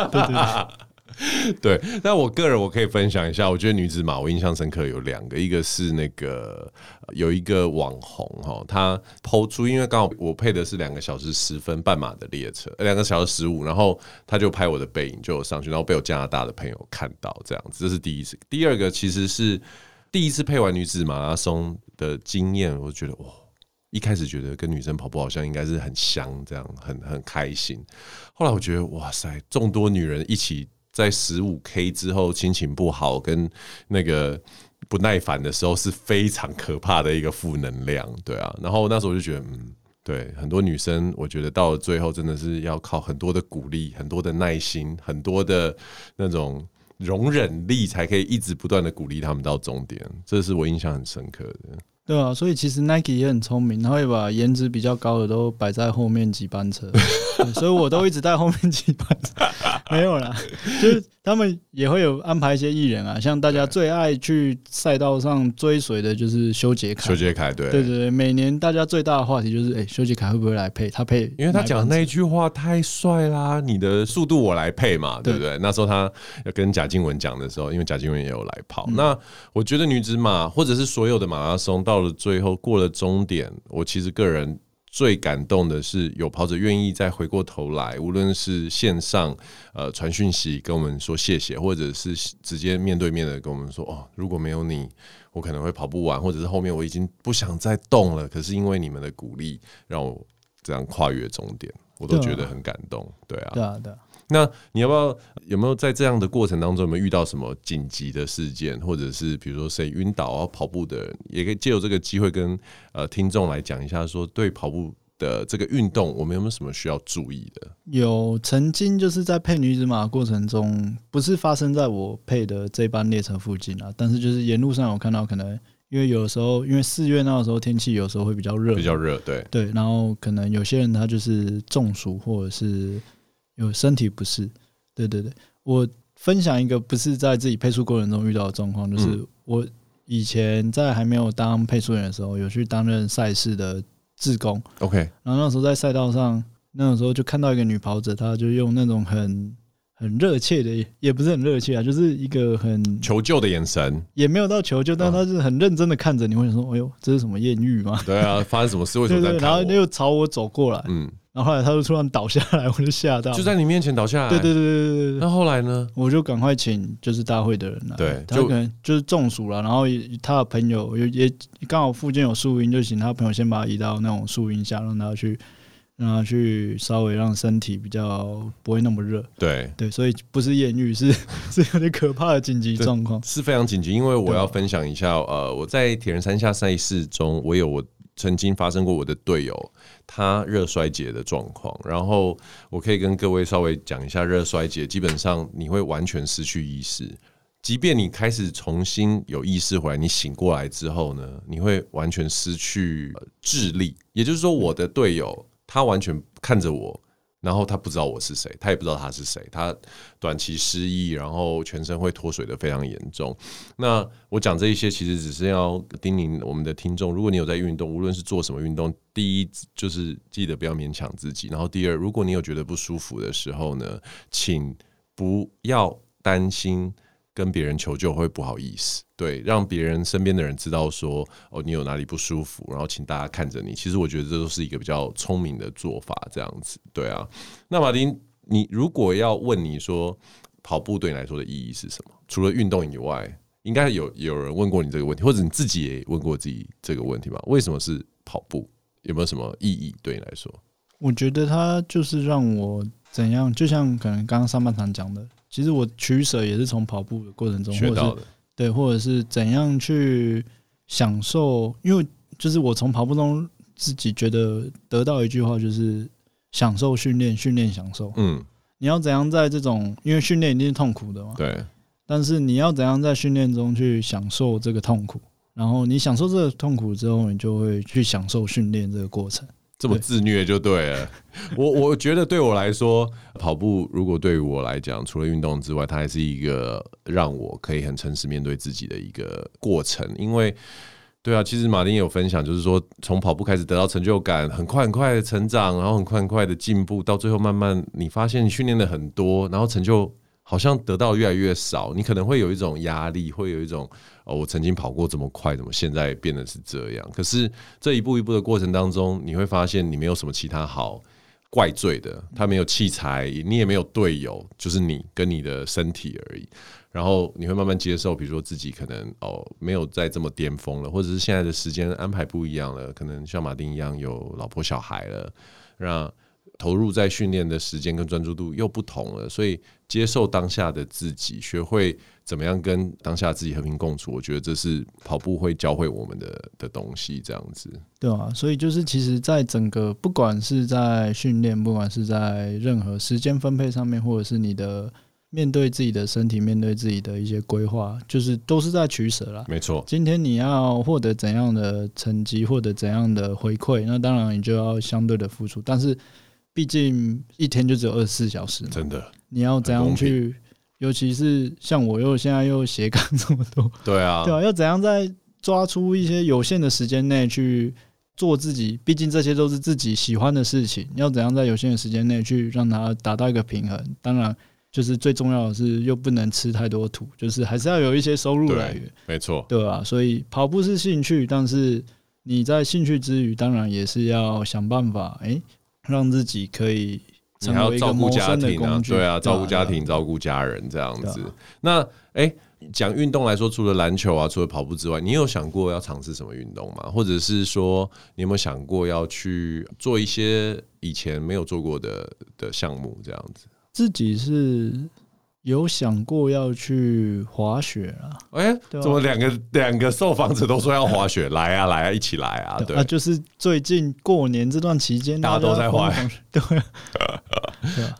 S1: 对对对。
S2: 对，但我个人我可以分享一下，我觉得女子马我印象深刻有两个，一个是那个有一个网红哈，他抛出，因为刚好我配的是两个小时十分半马的列车，两个小时十五，然后他就拍我的背影就上去，然后被我加拿大的朋友看到这样子，这是第一次。第二个其实是第一次配完女子马拉松的经验，我觉得哇，一开始觉得跟女生跑步好像应该是很香，这样很很开心，后来我觉得哇塞，众多女人一起。在十五 K 之后，心情不好跟那个不耐烦的时候是非常可怕的一个负能量，对啊。然后那时候我就觉得，嗯，对，很多女生，我觉得到了最后真的是要靠很多的鼓励、很多的耐心、很多的那种容忍力，才可以一直不断的鼓励他们到终点。这是我印象很深刻的。
S1: 对啊，所以其实 Nike 也很聪明，他会把颜值比较高的都摆在后面几班车，所以我都一直在后面几班车。没有啦，就是他们也会有安排一些艺人啊，像大家最爱去赛道上追随的就是修杰楷。
S2: 修杰楷，对
S1: 对对，每年大家最大的话题就是，哎，修杰楷会不会来配？他配，
S2: 因为他讲的那一句话太帅啦，你的速度我来配嘛，对不对？那时候他要跟贾静雯讲的时候，因为贾静雯也有来跑。嗯、那我觉得女子马或者是所有的马拉松到了最后过了终点，我其实个人。最感动的是有跑者愿意再回过头来，无论是线上呃传讯息跟我们说谢谢，或者是直接面对面的跟我们说哦，如果没有你，我可能会跑不完，或者是后面我已经不想再动了。可是因为你们的鼓励，让我这样跨越终点，我都觉得很感动。对啊，
S1: 对啊，对啊。
S2: 那你要不要有没有在这样的过程当中有没有遇到什么紧急的事件，或者是比如说谁晕倒啊跑步的人，也可以借由这个机会跟呃听众来讲一下，说对跑步的这个运动，我们有没有什么需要注意的？
S1: 有曾经就是在配女子马过程中，不是发生在我配的这班列车附近啊，但是就是沿路上有看到，可能因为有的时候，因为四月那个时候天气有时候会比较热，
S2: 比较热，对
S1: 对，然后可能有些人他就是中暑或者是有身体不适，对对对。我分享一个不是在自己配速过程中遇到的状况，就是我以前在还没有当配速员的时候，有去担任赛事的。志工
S2: ，OK，
S1: 然后那时候在赛道上，那个时候就看到一个女跑者，她就用那种很很热切的，也不是很热切啊，就是一个很
S2: 求救的眼神，
S1: 也没有到求救，但她是很认真的看着你，会想说：“哎呦，这是什么艳遇吗？”
S2: 对啊，发生什么事？为什
S1: 么然后又朝我走过来，嗯。然后后来他就突然倒下来，我就吓到，
S2: 就在你面前倒下来。
S1: 对对对对对对。
S2: 那后来呢？
S1: 我就赶快请就是大会的人来，
S2: 对，
S1: 他可能就是中暑了，然后他的朋友也也刚好附近有树荫，就请他朋友先把他移到那种树荫下，让他去让他去稍微让身体比较不会那么热。
S2: 对
S1: 对，所以不是艳遇，是 是有点可怕的紧急状况，
S2: 是非常紧急。因为我要分享一下，呃，我在铁人三项赛事中，我有我。曾经发生过我的队友他热衰竭的状况，然后我可以跟各位稍微讲一下热衰竭。基本上你会完全失去意识，即便你开始重新有意识回来，你醒过来之后呢，你会完全失去智力。也就是说，我的队友他完全看着我。然后他不知道我是谁，他也不知道他是谁，他短期失忆，然后全身会脱水的非常严重。那我讲这一些，其实只是要叮咛我们的听众：如果你有在运动，无论是做什么运动，第一就是记得不要勉强自己；然后第二，如果你有觉得不舒服的时候呢，请不要担心。跟别人求救会不好意思，对，让别人身边的人知道说哦，你有哪里不舒服，然后请大家看着你。其实我觉得这都是一个比较聪明的做法，这样子，对啊。那马丁，你如果要问你说跑步对你来说的意义是什么？除了运动以外，应该有有人问过你这个问题，或者你自己也问过自己这个问题吧？为什么是跑步？有没有什么意义对你来说？
S1: 我觉得它就是让我怎样，就像可能刚刚上半场讲的。其实我取舍也是从跑步的过程中学到的，对，或者是怎样去享受，因为就是我从跑步中自己觉得得到一句话，就是享受训练，训练享受。嗯，你要怎样在这种，因为训练一定是痛苦的嘛，
S2: 对，
S1: 但是你要怎样在训练中去享受这个痛苦，然后你享受这个痛苦之后，你就会去享受训练这个过程。
S2: 这么自虐就对了。我我觉得对我来说，跑步如果对于我来讲，除了运动之外，它还是一个让我可以很诚实面对自己的一个过程。因为，对啊，其实马丁也有分享，就是说从跑步开始得到成就感，很快很快的成长，然后很快很快的进步，到最后慢慢你发现你训练的很多，然后成就。好像得到越来越少，你可能会有一种压力，会有一种哦，我曾经跑过这么快，怎么现在变得是这样？可是这一步一步的过程当中，你会发现你没有什么其他好怪罪的，他没有器材，你也没有队友，就是你跟你的身体而已。然后你会慢慢接受，比如说自己可能哦没有再这么巅峰了，或者是现在的时间安排不一样了，可能像马丁一样有老婆小孩了，让。投入在训练的时间跟专注度又不同了，所以接受当下的自己，学会怎么样跟当下自己和平共处，我觉得这是跑步会教会我们的的东西。这样子，
S1: 对啊，所以就是其实，在整个不管是在训练，不管是在任何时间分配上面，或者是你的面对自己的身体，面对自己的一些规划，就是都是在取舍啦。
S2: 没错，
S1: 今天你要获得怎样的成绩，获得怎样的回馈，那当然你就要相对的付出，但是。毕竟一天就只有二十四小时，
S2: 真的，
S1: 你要怎样去？尤其是像我又现在又斜杠这么多，
S2: 对啊，
S1: 对啊，要怎样在抓出一些有限的时间内去做自己？毕竟这些都是自己喜欢的事情，要怎样在有限的时间内去让它达到一个平衡？当然，就是最重要的是又不能吃太多土，就是还是要有一些收入来源，
S2: 没错，
S1: 对啊，所以跑步是兴趣，但是你在兴趣之余，当然也是要想办法，哎。让自己可以
S2: 你还要照顾家庭啊，对啊，照顾家庭，照顾家人这样子。那哎，讲运动来说，除了篮球啊，除了跑步之外，你有想过要尝试什么运动吗？或者是说，你有没有想过要去做一些以前没有做过的的项目？这样子，
S1: 自己是。有想过要去滑雪啊？
S2: 哎、欸，怎么两个两个受访者都说要滑雪？来啊，来啊，一起来啊！对啊，
S1: 就是最近过年这段期间，
S2: 大家都在滑
S1: 雪。
S2: 对，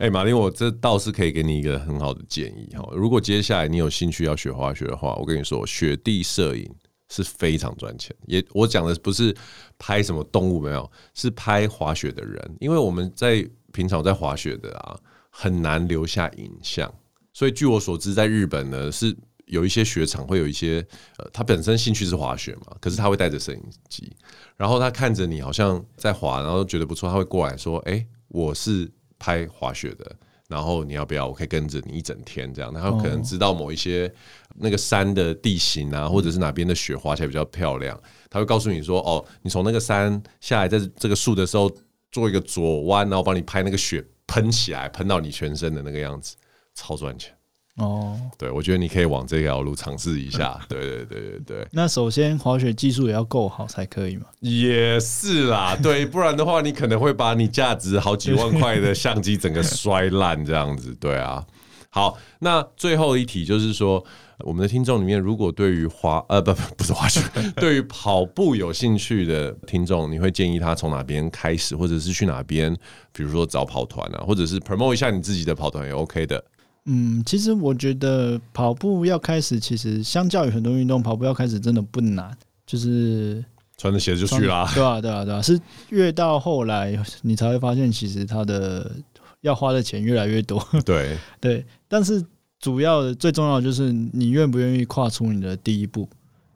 S2: 哎，马丁，我这倒是可以给你一个很好的建议哈。如果接下来你有兴趣要学滑雪的话，我跟你说，雪地摄影是非常赚钱。也，我讲的不是拍什么动物，没有，是拍滑雪的人。因为我们在平常在滑雪的啊，很难留下影像。所以，据我所知，在日本呢，是有一些雪场会有一些呃，他本身兴趣是滑雪嘛，可是他会带着摄影机，然后他看着你好像在滑，然后觉得不错，他会过来说：“哎，我是拍滑雪的，然后你要不要？我可以跟着你一整天这样。”然后可能知道某一些那个山的地形啊，或者是哪边的雪滑起来比较漂亮，他会告诉你说：“哦，你从那个山下来，在这个树的时候做一个左弯，然后帮你拍那个雪喷起来，喷到你全身的那个样子。”超赚钱哦！对，我觉得你可以往这条路尝试一下。对对对对对。
S1: 那首先滑雪技术也要够好才可以嘛？
S2: 也是啦，对，不然的话你可能会把你价值好几万块的相机整个摔烂这样子。对啊。好，那最后一题就是说，我们的听众里面如果对于滑呃不不不是滑雪，对于跑步有兴趣的听众，你会建议他从哪边开始，或者是去哪边，比如说找跑团啊，或者是 promote 一下你自己的跑团也 OK 的。
S1: 嗯，其实我觉得跑步要开始，其实相较于很多运动，跑步要开始真的不难，就是
S2: 穿着鞋子就去啦。
S1: 对啊，对啊，对啊，是越到后来你才会发现，其实它的要花的钱越来越多。
S2: 对
S1: 对，但是主要的最重要的就是你愿不愿意跨出你的第一步。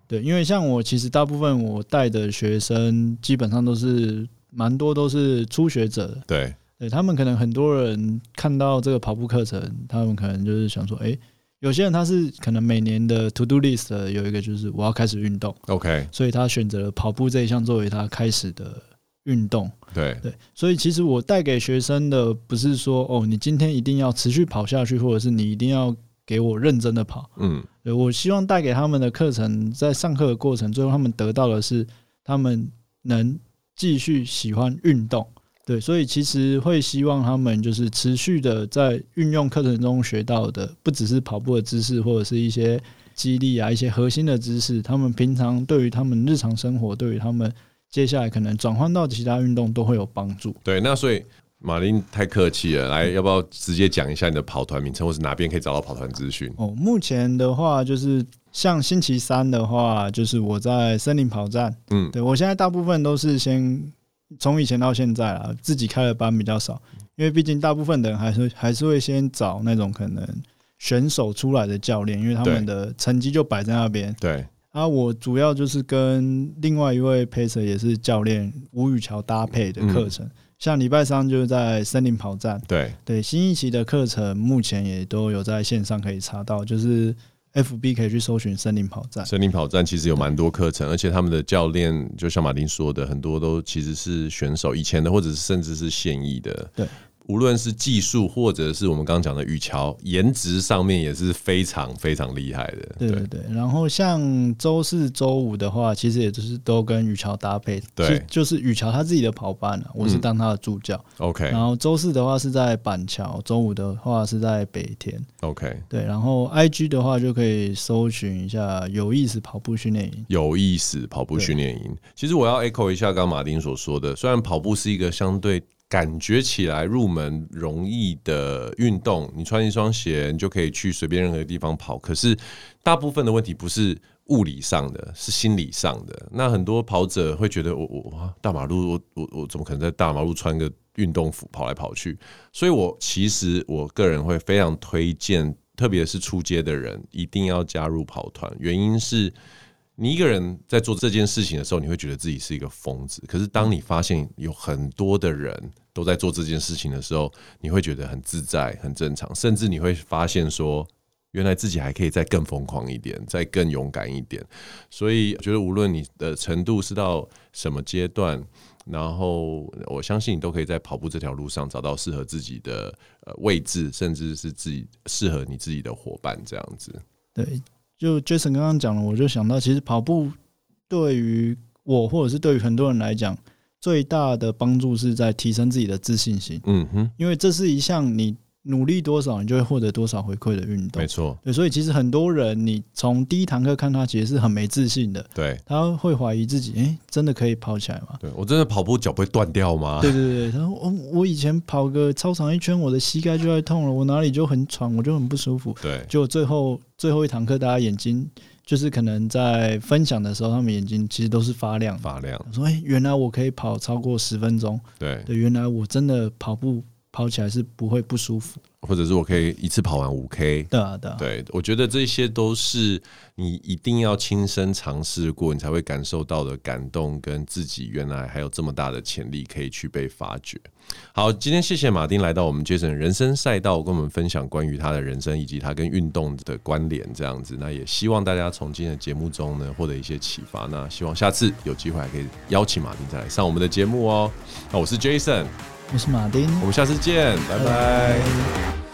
S1: 对，因为像我其实大部分我带的学生，基本上都是蛮多都是初学者。
S2: 对。
S1: 对，他们可能很多人看到这个跑步课程，他们可能就是想说，哎、欸，有些人他是可能每年的 to do list 有一个就是我要开始运动
S2: ，OK，
S1: 所以他选择了跑步这一项作为他开始的运动。
S2: 对
S1: 对，所以其实我带给学生的不是说哦，你今天一定要持续跑下去，或者是你一定要给我认真的跑。嗯，对，我希望带给他们的课程，在上课的过程，最后他们得到的是他们能继续喜欢运动。对，所以其实会希望他们就是持续的在运用课程中学到的，不只是跑步的知识，或者是一些激励啊、一些核心的知识。他们平常对于他们日常生活，对于他们接下来可能转换到其他运动都会有帮助。
S2: 对，那所以马林太客气了，来，要不要直接讲一下你的跑团名称，或是哪边可以找到跑团资讯？
S1: 哦，目前的话就是像星期三的话，就是我在森林跑站。嗯，对，我现在大部分都是先。从以前到现在啊，自己开的班比较少，因为毕竟大部分的人还是还是会先找那种可能选手出来的教练，因为他们的成绩就摆在那边。
S2: 对。
S1: 啊，我主要就是跟另外一位 Pacer 也是教练吴宇桥搭配的课程，像礼拜三就是在森林跑站。
S2: 对
S1: 对，新一期的课程目前也都有在线上可以查到，就是。FB 可以去搜寻森林跑站，
S2: 森林跑站其实有蛮多课程，而且他们的教练就像马丁说的，很多都其实是选手以前的，或者是甚至是现役的。
S1: 对。
S2: 无论是技术，或者是我们刚刚讲的羽桥，颜值上面也是非常非常厉害的。
S1: 对对对。然后像周四、周五的话，其实也就是都跟羽桥搭配。
S2: 对，
S1: 就是羽桥他自己的跑班，我是当他的助教。
S2: 嗯、OK。
S1: 然后周四的话是在板桥，周五的话是在北田。
S2: OK。
S1: 对，然后 IG 的话就可以搜寻一下有意思跑步训练营。
S2: 有意思跑步训练营。其实我要 echo 一下刚刚马丁所说的，虽然跑步是一个相对。感觉起来入门容易的运动，你穿一双鞋，你就可以去随便任何地方跑。可是大部分的问题不是物理上的，是心理上的。那很多跑者会觉得我，我大马路，我我我怎么可能在大马路穿个运动服跑来跑去？所以我其实我个人会非常推荐，特别是初阶的人一定要加入跑团。原因是。你一个人在做这件事情的时候，你会觉得自己是一个疯子。可是当你发现有很多的人都在做这件事情的时候，你会觉得很自在、很正常，甚至你会发现说，原来自己还可以再更疯狂一点，再更勇敢一点。所以，我觉得无论你的程度是到什么阶段，然后我相信你都可以在跑步这条路上找到适合自己的呃位置，甚至是自己适合你自己的伙伴这样子。
S1: 对。就 Jason 刚刚讲了，我就想到，其实跑步对于我或者是对于很多人来讲，最大的帮助是在提升自己的自信心。嗯哼，因为这是一项你努力多少，你就会获得多少回馈的运动。
S2: 没错，
S1: 对，所以其实很多人，你从第一堂课看他，其实是很没自信的。
S2: 对，
S1: 他会怀疑自己，哎、欸，真的可以跑起来吗？
S2: 对，我真的跑步脚不会断掉吗？
S1: 对对对，他说我我以前跑个操场一圈，我的膝盖就在痛了，我哪里就很喘，我就很不舒服。
S2: 对，
S1: 就最后最后一堂课，大家眼睛就是可能在分享的时候，他们眼睛其实都是发亮
S2: 发亮。
S1: 说，哎、欸，原来我可以跑超过十分钟。
S2: 对
S1: 对，原来我真的跑步。跑起来是不会不舒服，
S2: 或者是我可以一次跑完五 K。
S1: 对啊，对啊，
S2: 对，我觉得这些都是你一定要亲身尝试过，你才会感受到的感动，跟自己原来还有这么大的潜力可以去被发掘。好，今天谢谢马丁来到我们 Jason 人生赛道，跟我们分享关于他的人生以及他跟运动的关联，这样子。那也希望大家从今天的节目中呢获得一些启发。那希望下次有机会还可以邀请马丁再来上我们的节目哦。那我是 Jason。
S1: 我是马丁，
S2: 我们下次见，拜拜。拜拜。